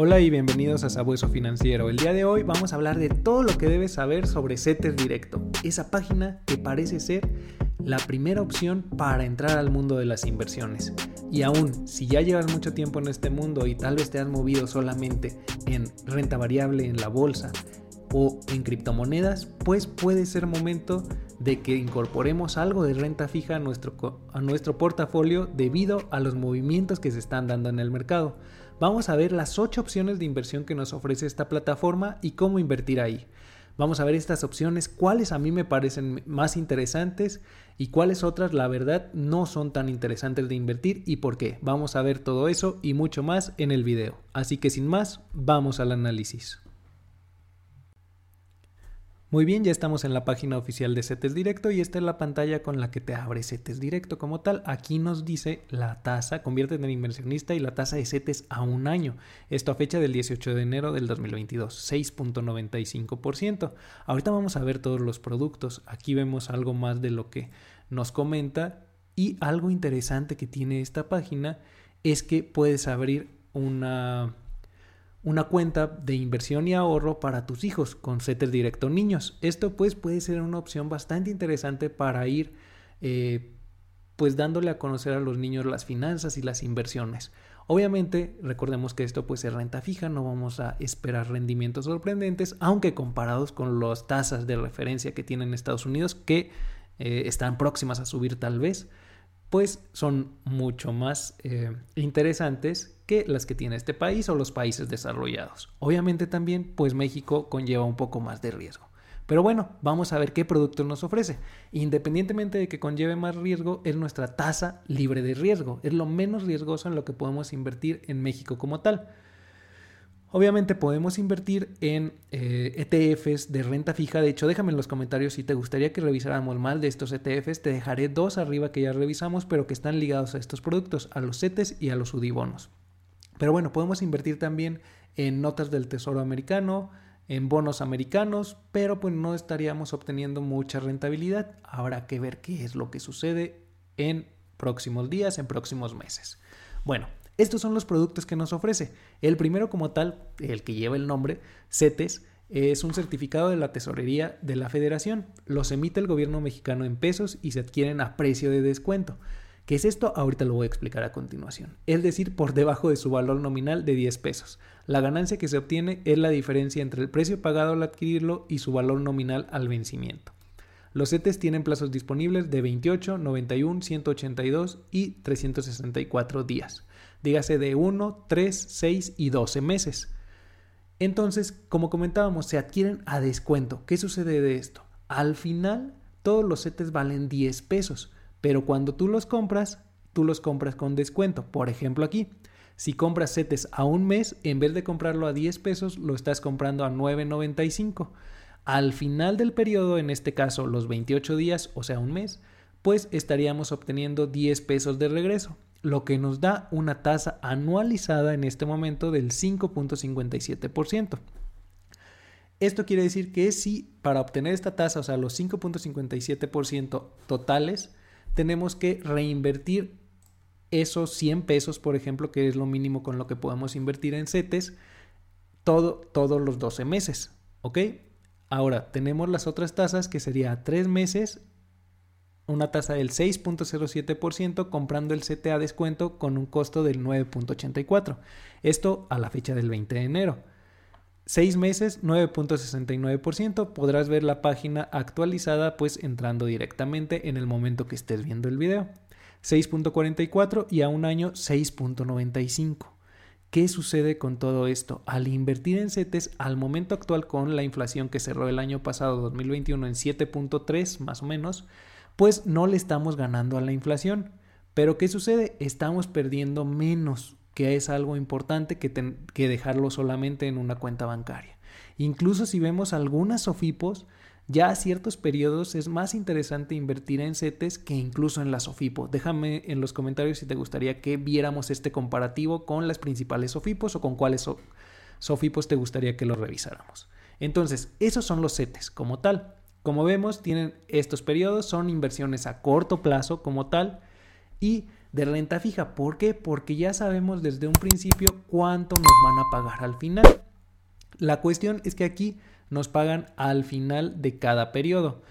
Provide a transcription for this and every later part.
Hola y bienvenidos a Sabueso Financiero. El día de hoy vamos a hablar de todo lo que debes saber sobre CETES Directo, esa página que parece ser la primera opción para entrar al mundo de las inversiones. Y aún, si ya llevas mucho tiempo en este mundo y tal vez te has movido solamente en renta variable en la bolsa o en criptomonedas, pues puede ser momento de que incorporemos algo de renta fija a nuestro, a nuestro portafolio debido a los movimientos que se están dando en el mercado. Vamos a ver las 8 opciones de inversión que nos ofrece esta plataforma y cómo invertir ahí. Vamos a ver estas opciones, cuáles a mí me parecen más interesantes y cuáles otras la verdad no son tan interesantes de invertir y por qué. Vamos a ver todo eso y mucho más en el video. Así que sin más, vamos al análisis. Muy bien, ya estamos en la página oficial de CETES Directo y esta es la pantalla con la que te abre CETES Directo como tal. Aquí nos dice la tasa, conviértete en inversionista y la tasa de CETES a un año. Esto a fecha del 18 de enero del 2022, 6.95%. Ahorita vamos a ver todos los productos. Aquí vemos algo más de lo que nos comenta y algo interesante que tiene esta página es que puedes abrir una una cuenta de inversión y ahorro para tus hijos con CETES Directo Niños. Esto pues puede ser una opción bastante interesante para ir eh, pues dándole a conocer a los niños las finanzas y las inversiones. Obviamente, recordemos que esto pues es renta fija, no vamos a esperar rendimientos sorprendentes, aunque comparados con las tasas de referencia que tienen Estados Unidos, que eh, están próximas a subir tal vez, pues son mucho más eh, interesantes que las que tiene este país o los países desarrollados. Obviamente también, pues México conlleva un poco más de riesgo. Pero bueno, vamos a ver qué producto nos ofrece. Independientemente de que conlleve más riesgo, es nuestra tasa libre de riesgo. Es lo menos riesgoso en lo que podemos invertir en México como tal. Obviamente podemos invertir en ETFs eh, e de renta fija. De hecho, déjame en los comentarios si te gustaría que revisáramos mal de estos ETFs. Te dejaré dos arriba que ya revisamos, pero que están ligados a estos productos, a los CETES y a los UDIBONOS. Pero bueno, podemos invertir también en notas del Tesoro americano, en bonos americanos, pero pues no estaríamos obteniendo mucha rentabilidad. Habrá que ver qué es lo que sucede en próximos días, en próximos meses. Bueno, estos son los productos que nos ofrece. El primero como tal, el que lleva el nombre, CETES, es un certificado de la tesorería de la federación. Los emite el gobierno mexicano en pesos y se adquieren a precio de descuento. ¿Qué es esto? Ahorita lo voy a explicar a continuación. Es decir, por debajo de su valor nominal de 10 pesos. La ganancia que se obtiene es la diferencia entre el precio pagado al adquirirlo y su valor nominal al vencimiento. Los CETES tienen plazos disponibles de 28, 91, 182 y 364 días. Dígase de 1, 3, 6 y 12 meses. Entonces, como comentábamos, se adquieren a descuento. ¿Qué sucede de esto? Al final, todos los CETES valen 10 pesos pero cuando tú los compras, tú los compras con descuento. Por ejemplo aquí, si compras CETES a un mes, en vez de comprarlo a 10 pesos, lo estás comprando a 9.95. Al final del periodo, en este caso los 28 días, o sea un mes, pues estaríamos obteniendo 10 pesos de regreso, lo que nos da una tasa anualizada en este momento del 5.57%. Esto quiere decir que si para obtener esta tasa, o sea, los 5.57% totales, tenemos que reinvertir esos 100 pesos, por ejemplo, que es lo mínimo con lo que podemos invertir en CETES, todo, todos los 12 meses. ¿Ok? Ahora, tenemos las otras tasas que sería 3 meses, una tasa del 6.07% comprando el CTA a descuento con un costo del 9.84. Esto a la fecha del 20 de enero. 6 meses, 9.69%. Podrás ver la página actualizada pues entrando directamente en el momento que estés viendo el video. 6.44 y a un año 6.95. ¿Qué sucede con todo esto? Al invertir en CETES, al momento actual con la inflación que cerró el año pasado 2021 en 7.3 más o menos, pues no le estamos ganando a la inflación. Pero ¿qué sucede? Estamos perdiendo menos que es algo importante que, dejarlo solamente en una cuenta bancaria. Incluso si vemos algunas SOFIPOS, ya a ciertos periodos es más interesante invertir en CETES que incluso en la SOFIPO. Déjame en los comentarios si te gustaría que viéramos este comparativo con las principales SOFIPOS o con cuáles SOFIPOS te gustaría que lo revisáramos. Entonces, esos son los CETES como tal. Como vemos, tienen estos periodos, son inversiones a corto plazo como tal y de renta fija. ¿Por qué? Porque ya sabemos desde un principio cuánto nos van a pagar al final. La cuestión es que aquí nos pagan al final de cada periodo.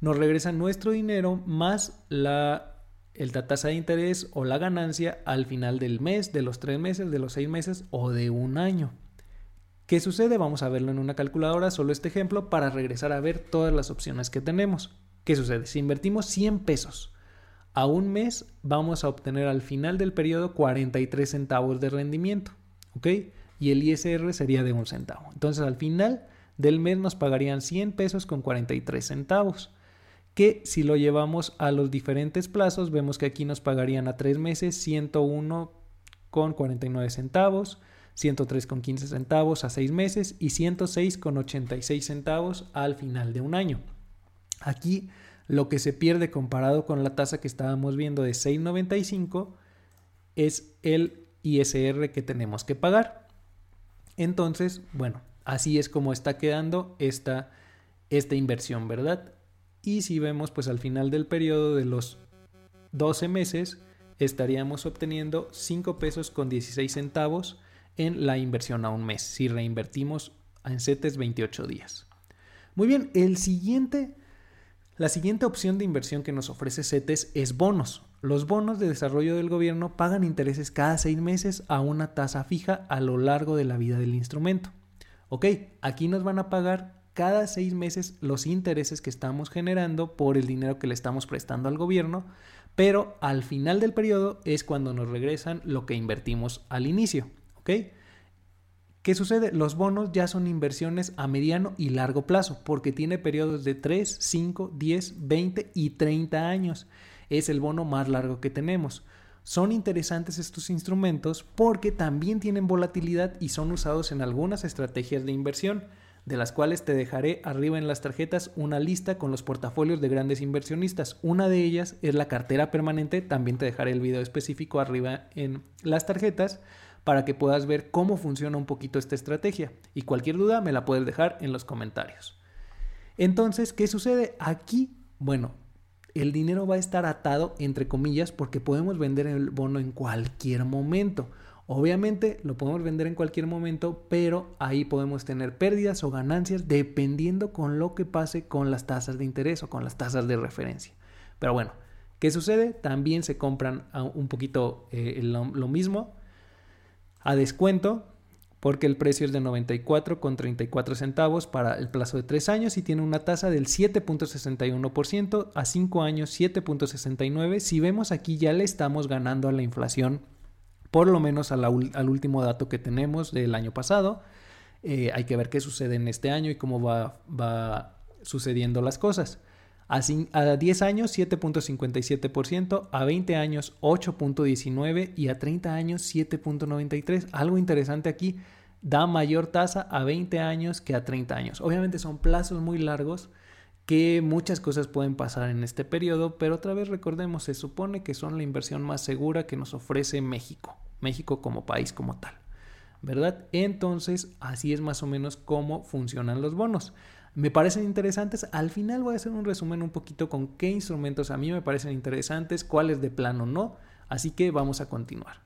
Nos regresan nuestro dinero más la la tasa de interés o la ganancia al final del mes, de los tres meses, de los seis meses o de un año. ¿Qué sucede? Vamos a verlo en una calculadora, solo este ejemplo, para regresar a ver todas las opciones que tenemos. ¿Qué sucede? Si invertimos 100 pesos a un mes, vamos a obtener al final del periodo 43 centavos de rendimiento. ¿Ok? Y el ISR sería de un centavo. Entonces al final del mes nos pagarían 100 pesos con 43 centavos. Que si lo llevamos a los diferentes plazos, vemos que aquí nos pagarían a tres meses 101 con 49 centavos, 103 con 15 centavos a seis meses y 106 con 86 centavos al final de un año. Aquí lo que se pierde comparado con la tasa que estábamos viendo de 6.95 es el ISR que tenemos que pagar. Entonces, bueno, así es como está quedando esta, esta inversión, ¿verdad? Y si vemos, pues al final del periodo de los 12 meses, estaríamos obteniendo 5 pesos con 16 centavos en la inversión a un mes, si reinvertimos en CETES 28 días. Muy bien, el siguiente la siguiente opción de inversión que nos ofrece CETES es bonos. Los bonos de desarrollo del gobierno pagan intereses cada seis meses a una tasa fija a lo largo de la vida del instrumento. Ok, aquí nos van a pagar cada seis meses los intereses que estamos generando por el dinero que le estamos prestando al gobierno, pero al final del periodo es cuando nos regresan lo que invertimos al inicio. ¿Ok? ¿Qué sucede? Los bonos ya son inversiones a mediano y largo plazo porque tiene periodos de 3, 5, 10, 20 y 30 años. Es el bono más largo que tenemos. Son interesantes estos instrumentos porque también tienen volatilidad y son usados en algunas estrategias de inversión, de las cuales te dejaré arriba en las tarjetas una lista con los portafolios de grandes inversionistas. Una de ellas es la cartera permanente, también te dejaré el video específico arriba en las tarjetas para que puedas ver cómo funciona un poquito esta estrategia. Y cualquier duda me la puedes dejar en los comentarios. Entonces, ¿qué sucede? Aquí, bueno, el dinero va a estar atado entre comillas porque podemos vender el bono en cualquier momento. Obviamente lo podemos vender en cualquier momento, pero ahí podemos tener pérdidas o ganancias dependiendo con lo que pase con las tasas de interés o con las tasas de referencia. Pero bueno, ¿qué sucede? También se compran un poquito eh, lo mismo a descuento porque el precio es de 94,34 centavos para el plazo de 3 años y tiene una tasa del 7.61%, a 5 años 7.69. Si vemos aquí ya le estamos ganando a la inflación, por lo menos al último dato que tenemos del año pasado. Eh, hay que ver qué sucede en este año y cómo va, va sucediendo las cosas. A, 10 años 7.57%, a 20 años 8.19% y a 30 años 7.93%. Algo interesante aquí, da mayor tasa a 20 años que a 30 años. Obviamente son plazos muy largos que muchas cosas pueden pasar en este periodo, pero otra vez recordemos, se supone que son la inversión más segura que nos ofrece México, México como país como tal, ¿verdad? Entonces, así es más o menos cómo funcionan los bonos me parecen interesantes. Al final voy a hacer un resumen un poquito con qué instrumentos a mí me parecen interesantes, cuáles de plano no. Así que vamos a continuar.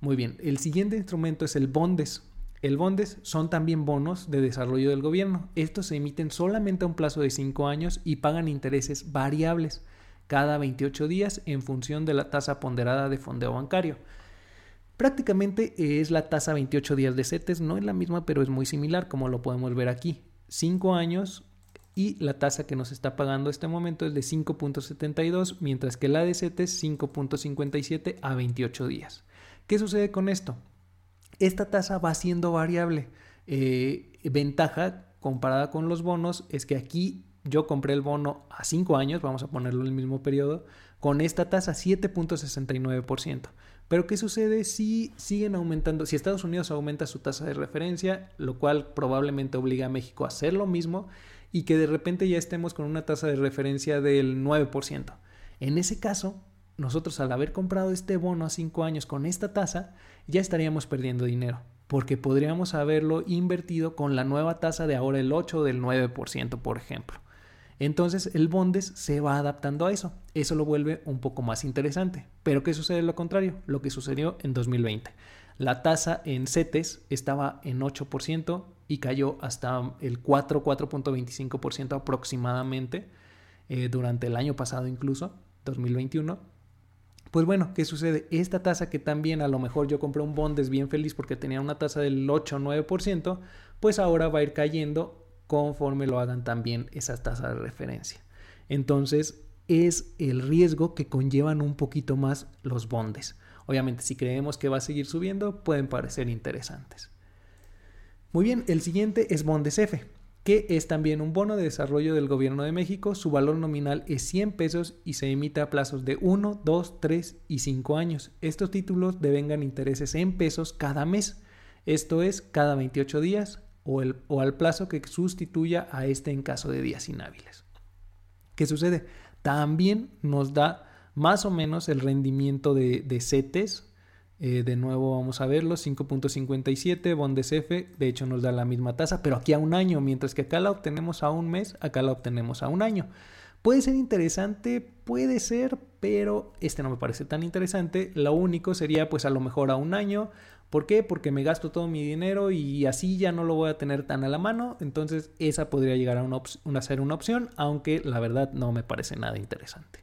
Muy bien, el siguiente instrumento es el Bondes. El Bondes son también bonos de desarrollo del gobierno. Estos se emiten solamente a un plazo de 5 años y pagan intereses variables cada 28 días en función de la tasa ponderada de fondeo bancario. Prácticamente es la tasa 28 días de CETES, no es la misma, pero es muy similar como lo podemos ver aquí. 5 años y la tasa que nos está pagando este momento es de 5.72, mientras que la de es 5.57 a 28 días. ¿Qué sucede con esto? Esta tasa va siendo variable. Eh, ventaja comparada con los bonos es que aquí yo compré el bono a 5 años, vamos a ponerlo en el mismo periodo, con esta tasa 7.69%. Pero ¿qué sucede si siguen aumentando? Si Estados Unidos aumenta su tasa de referencia, lo cual probablemente obliga a México a hacer lo mismo y que de repente ya estemos con una tasa de referencia del 9%. En ese caso, nosotros al haber comprado este bono a 5 años con esta tasa, ya estaríamos perdiendo dinero, porque podríamos haberlo invertido con la nueva tasa de ahora el 8 o del 9%, por ejemplo. Entonces el bondes se va adaptando a eso. Eso lo vuelve un poco más interesante. Pero ¿qué sucede lo contrario? Lo que sucedió en 2020. La tasa en CETES estaba en 8% y cayó hasta el 4, 4.25% aproximadamente eh, durante el año pasado incluso, 2021. Pues bueno, ¿qué sucede? Esta tasa que también a lo mejor yo compré un bondes bien feliz porque tenía una tasa del 8 o 9%, pues ahora va a ir cayendo conforme lo hagan también esas tasas de referencia. Entonces, es el riesgo que conllevan un poquito más los bondes. Obviamente, si creemos que va a seguir subiendo, pueden parecer interesantes. Muy bien, el siguiente es Bondes F, que es también un bono de desarrollo del gobierno de México. Su valor nominal es 100 pesos y se emite a plazos de 1, 2, 3 y 5 años. Estos títulos devengan intereses en pesos cada mes. Esto es cada 28 días o, el, o al plazo que sustituya a este en caso de días inhábiles. ¿Qué sucede? También nos da más o menos el rendimiento de, de CETES. Eh, de nuevo vamos a verlo, 5.57, Bondes F, de hecho nos da la misma tasa, pero aquí a un año, mientras que acá la obtenemos a un mes, acá la obtenemos a un año. Puede ser interesante, puede ser, pero este no me parece tan interesante. Lo único sería pues a lo mejor a un año. ¿Por qué? Porque me gasto todo mi dinero y así ya no lo voy a tener tan a la mano. Entonces esa podría llegar a, una ser una opción, aunque la verdad no me parece nada interesante.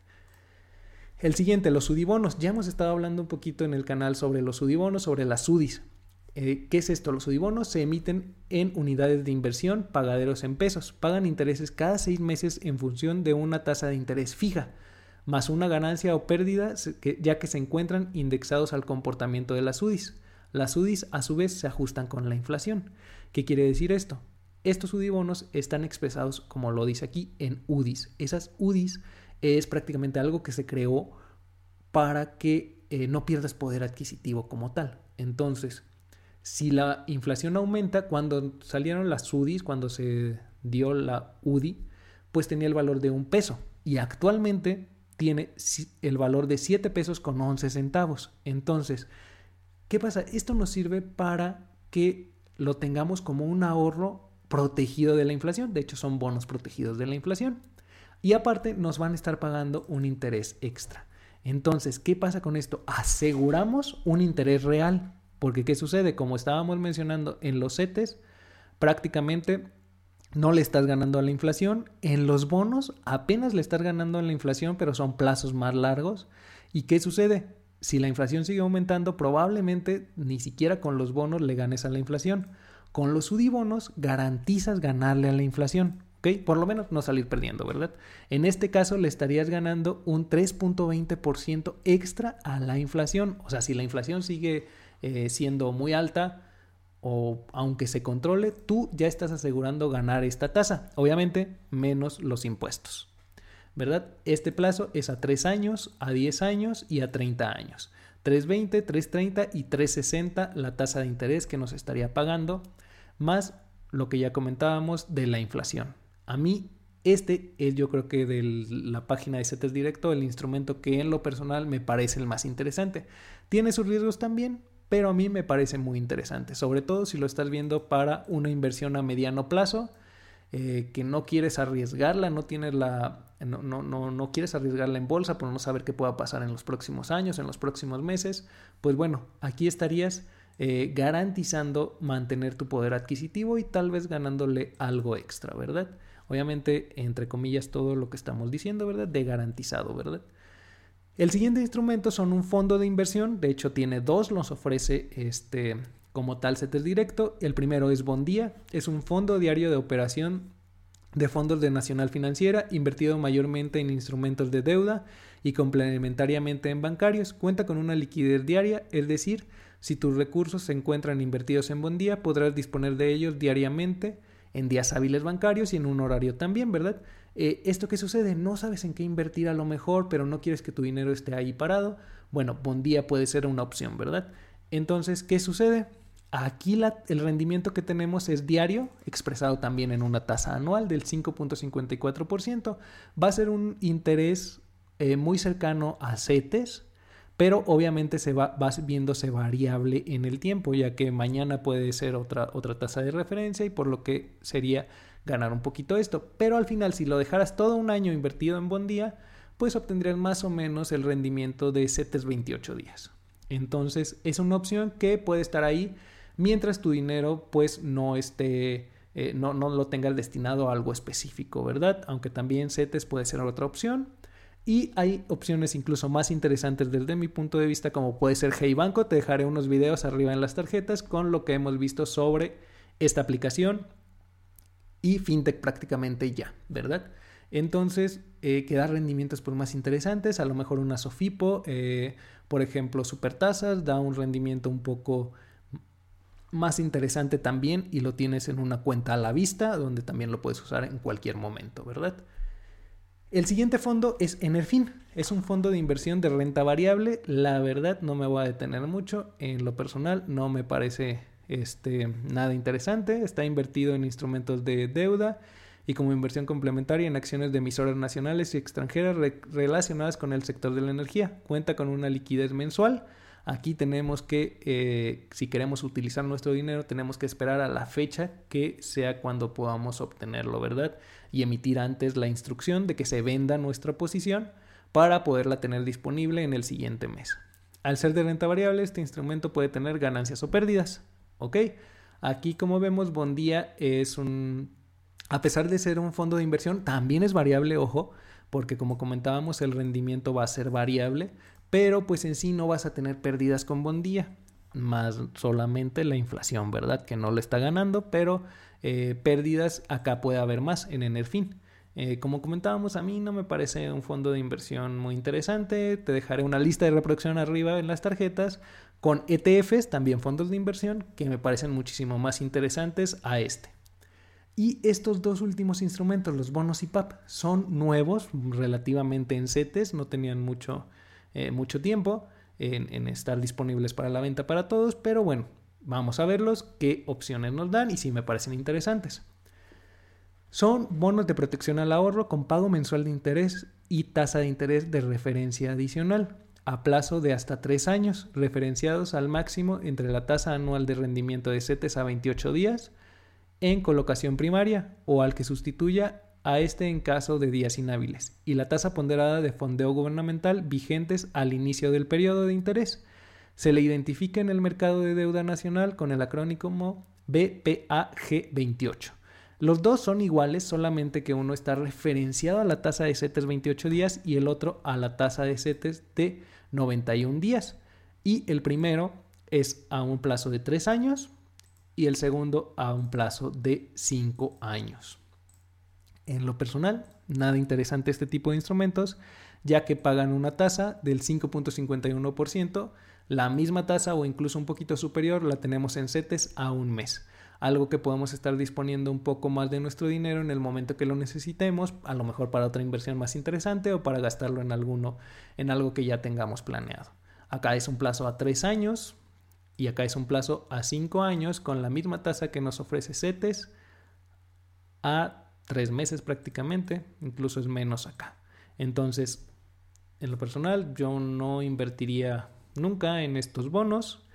El siguiente, los sudibonos. Ya hemos estado hablando un poquito en el canal sobre los sudibonos, sobre las sudis. Eh, ¿Qué es esto? Los sudibonos se emiten en unidades de inversión, pagaderos en pesos. Pagan intereses cada seis meses en función de una tasa de interés fija, más una ganancia o pérdida, ya que se encuentran indexados al comportamiento de las UDIs. Las UDIs a su vez se ajustan con la inflación. ¿Qué quiere decir esto? Estos sudibonos están expresados, como lo dice aquí, en UDIs. Esas UDIs es prácticamente algo que se creó para que eh, no pierdas poder adquisitivo como tal. Entonces, si la inflación aumenta, cuando salieron las UDIs, cuando se dio la UDI, pues tenía el valor de un peso y actualmente tiene el valor de 7 pesos con 11 centavos. Entonces, ¿qué pasa? Esto nos sirve para que lo tengamos como un ahorro protegido de la inflación. De hecho, son bonos protegidos de la inflación. Y aparte nos van a estar pagando un interés extra. Entonces, ¿qué pasa con esto? Aseguramos un interés real. Porque ¿qué sucede? Como estábamos mencionando en los CETES, prácticamente no le estás ganando a la inflación. En los bonos apenas le estás ganando a la inflación, pero son plazos más largos. ¿Y qué sucede? Si la inflación sigue aumentando, probablemente ni siquiera con los bonos le ganes a la inflación. Con los UDIBonos garantizas ganarle a la inflación. Por lo menos no salir perdiendo, ¿verdad? En este caso le estarías ganando un 3.20% extra a la inflación. O sea, si la inflación sigue eh, siendo muy alta o aunque se controle, tú ya estás asegurando ganar esta tasa. Obviamente, menos los impuestos. ¿Verdad? Este plazo es a 3 años, a 10 años y a 30 años. 320, 330 y 360 la tasa de interés que nos estaría pagando, más lo que ya comentábamos de la inflación. A mí, este es yo creo que de la página de CETES Directo el instrumento que en lo personal me parece el más interesante. Tiene sus riesgos también, pero a mí me parece muy interesante, sobre todo si lo estás viendo para una inversión a mediano plazo, eh, que no quieres arriesgarla, no tienes la, no, no, no, quieres arriesgarla en bolsa por no saber qué pueda pasar en los próximos años, en los próximos meses, pues bueno, aquí estarías eh, garantizando mantener tu poder adquisitivo y tal vez ganándole algo extra, ¿verdad? Obviamente, entre comillas, todo lo que estamos diciendo, ¿verdad? De garantizado, ¿verdad? El siguiente instrumento son un fondo de inversión, de hecho tiene dos, los ofrece este como tal CETES Directo. El primero es Bondía, es un fondo diario de operación de fondos de Nacional Financiera, invertido mayormente en instrumentos de deuda y complementariamente en bancarios. Cuenta con una liquidez diaria, es decir, si tus recursos se encuentran invertidos en Bondía, podrás disponer de ellos diariamente en días hábiles bancarios y en un horario también, ¿verdad? Eh, ¿Esto qué sucede? No sabes en qué invertir a lo mejor, pero no quieres que tu dinero esté ahí parado. Bueno, Bondía puede ser una opción, ¿verdad? Entonces, ¿qué sucede? Aquí el rendimiento que tenemos es diario, expresado también en una tasa anual del 5.54%. Va a ser un interés eh, muy cercano a CETES, pero obviamente se va, viéndose variable en el tiempo, ya que mañana puede ser otra, otra tasa de referencia y por lo que sería ganar un poquito esto. Pero al final, si lo dejaras todo un año invertido en Bondía, pues obtendrías más o menos el rendimiento de CETES 28 días. Entonces es una opción que puede estar ahí mientras tu dinero pues no esté, eh, no, no, lo tengas destinado a algo específico, ¿verdad? Aunque también CETES puede ser otra opción. Y hay opciones incluso más interesantes desde mi punto de vista, como puede ser Hey Banco. Te dejaré unos videos arriba en las tarjetas con lo que hemos visto sobre esta aplicación y FinTech prácticamente ya, ¿verdad? Entonces, eh, que da rendimientos por más interesantes, a lo mejor una Sofipo, eh, por ejemplo, Supertasas, da un rendimiento un poco más interesante también y lo tienes en una cuenta a la vista, donde también lo puedes usar en cualquier momento, ¿verdad? El siguiente fondo es Enerfin. Es un fondo de inversión de renta variable. La verdad no me voy a detener mucho. En lo personal no me parece este, nada interesante. Está invertido en instrumentos de deuda y como inversión complementaria en acciones de emisoras nacionales y extranjeras relacionadas con el sector de la energía. Cuenta con una liquidez mensual. Aquí tenemos que, eh, si queremos utilizar nuestro dinero, tenemos que esperar a la fecha que sea cuando podamos obtenerlo, ¿verdad? Y emitir antes la instrucción de que se venda nuestra posición para poderla tener disponible en el siguiente mes. Al ser de renta variable, este instrumento puede tener ganancias o pérdidas. ¿Ok? Aquí, como vemos, Bondía es un a pesar de ser un fondo de inversión, también es variable, ojo, porque como comentábamos, el rendimiento va a ser variable, pero pues en sí no vas a tener pérdidas con Bondía, más solamente la inflación, ¿verdad? Que no le está ganando, pero eh, pérdidas acá puede haber más en Enerfin. Eh, como comentábamos, a mí no me parece un fondo de inversión muy interesante. Te dejaré una lista de reproducción arriba en las tarjetas con ETFs, también fondos de inversión, que me parecen muchísimo más interesantes a este. Y estos dos últimos instrumentos, los bonos y PAP, son nuevos relativamente en CETES, no tenían mucho, eh, mucho tiempo en, estar disponibles para la venta para todos, pero bueno, vamos a verlos, qué opciones nos dan y si me parecen interesantes. Son bonos de protección al ahorro con pago mensual de interés y tasa de interés de referencia adicional a plazo de hasta tres años, referenciados al máximo entre la tasa anual de rendimiento de CETES a 28 días en colocación primaria o al que sustituya a este en caso de días inhábiles y la tasa ponderada de fondeo gubernamental vigentes al inicio del periodo de interés. Se le identifica en el mercado de deuda nacional con el acrónimo BPAG28. Los dos son iguales, solamente que uno está referenciado a la tasa de CETES 28 días y el otro a la tasa de CETES de 91 días. Y el primero es a un plazo de 3 años, y el segundo a un plazo de 5 años. En lo personal, nada interesante este tipo de instrumentos, ya que pagan una tasa del 5.51%, la misma tasa o incluso un poquito superior la tenemos en CETES a un mes algo que podemos estar disponiendo un poco más de nuestro dinero en el momento que lo necesitemos, a lo mejor para otra inversión más interesante o para gastarlo en alguno, en algo que ya tengamos planeado. Acá es un plazo a tres años, y acá es un plazo a 5 años con la misma tasa que nos ofrece CETES a 3 meses prácticamente, incluso es menos acá. Entonces, en lo personal, yo no invertiría nunca en estos bonos.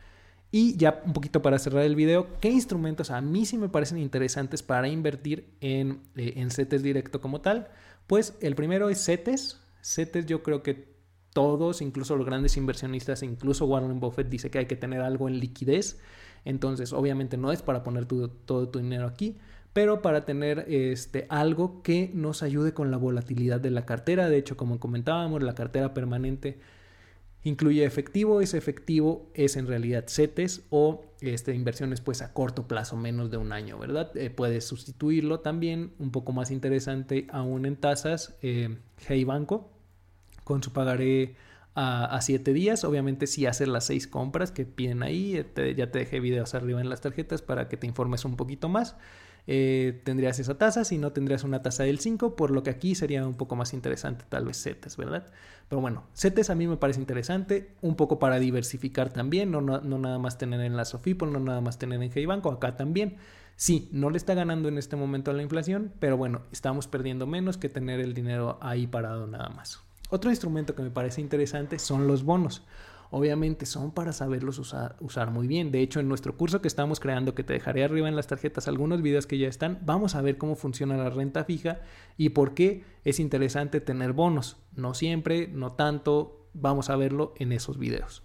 Y ya un poquito para cerrar el video, ¿qué instrumentos a mí sí me parecen interesantes para invertir en, eh, en CETES directo como tal? Pues el primero es CETES. CETES yo creo que todos, incluso los grandes inversionistas, incluso Warren Buffett dice que hay que tener algo en liquidez. Entonces, obviamente no es para poner todo tu dinero aquí, pero para tener este, algo que nos ayude con la volatilidad de la cartera. De hecho, como comentábamos, la cartera permanente incluye efectivo, ese efectivo es en realidad CETES o este, inversiones pues a corto plazo, menos de un año, ¿verdad? Eh, puedes sustituirlo también, un poco más interesante aún en tasas, eh, Hey Banco, con su pagaré a, 7 días. Obviamente si haces las 6 compras que piden ahí, ya te dejé videos arriba en las tarjetas para que te informes un poquito más. Eh, tendrías esa tasa, si no tendrías una tasa del 5, por lo que aquí sería un poco más interesante tal vez CETES, ¿verdad? Pero bueno, CETES a mí me parece interesante, un poco para diversificar también, no, no, nada más tener en la Sofipo, no nada más tener en Hey Banco, acá también. Sí, no le está ganando en este momento a la inflación, pero bueno, estamos perdiendo menos que tener el dinero ahí parado nada más. Otro instrumento que me parece interesante son los bonos. Obviamente son para saberlos usar, muy bien. De hecho, en nuestro curso que estamos creando, que te dejaré arriba en las tarjetas algunos videos que ya están, vamos a ver cómo funciona la renta fija y por qué es interesante tener bonos. No siempre, no tanto, vamos a verlo en esos videos.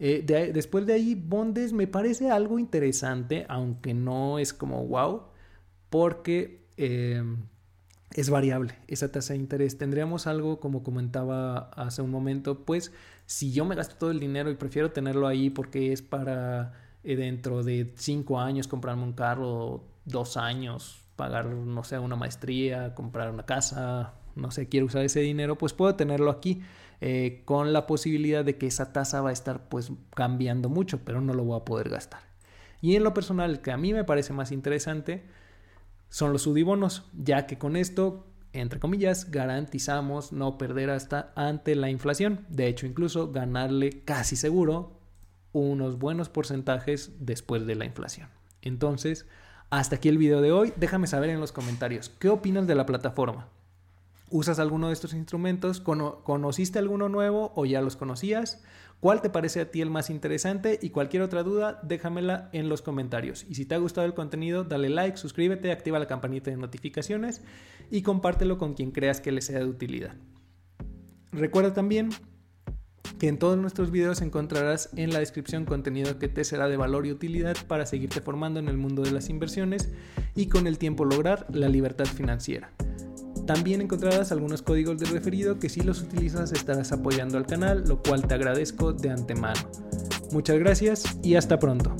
Eh, después de ahí, bondes me parece algo interesante, aunque no es como wow, porque eh, es variable esa tasa de interés. Tendríamos algo, como comentaba hace un momento, pues si yo me gasto todo el dinero y prefiero tenerlo ahí porque es para eh, dentro de cinco años comprarme un carro, dos años, pagar, no sé, una maestría, comprar una casa, no sé, quiero usar ese dinero, pues puedo tenerlo aquí. Eh, con la posibilidad de que esa tasa va a estar pues cambiando mucho, pero no lo voy a poder gastar. Y en lo personal, que a mí me parece más interesante, son los sudibonos, ya que con esto, entre comillas, garantizamos no perder hasta ante la inflación. De hecho, incluso ganarle casi seguro unos buenos porcentajes después de la inflación. Entonces, hasta aquí el video de hoy. Déjame saber en los comentarios qué opinas de la plataforma. ¿Usas alguno de estos instrumentos? ¿Conociste alguno nuevo o ya los conocías? ¿Cuál te parece a ti el más interesante? Y cualquier otra duda, déjamela en los comentarios. Y si te ha gustado el contenido, dale like, suscríbete, activa la campanita de notificaciones y compártelo con quien creas que le sea de utilidad. Recuerda también que en todos nuestros videos encontrarás en la descripción contenido que te será de valor y utilidad para seguirte formando en el mundo de las inversiones y con el tiempo lograr la libertad financiera. También encontrarás algunos códigos de referido que si los utilizas estarás apoyando al canal, lo cual te agradezco de antemano. Muchas gracias y hasta pronto.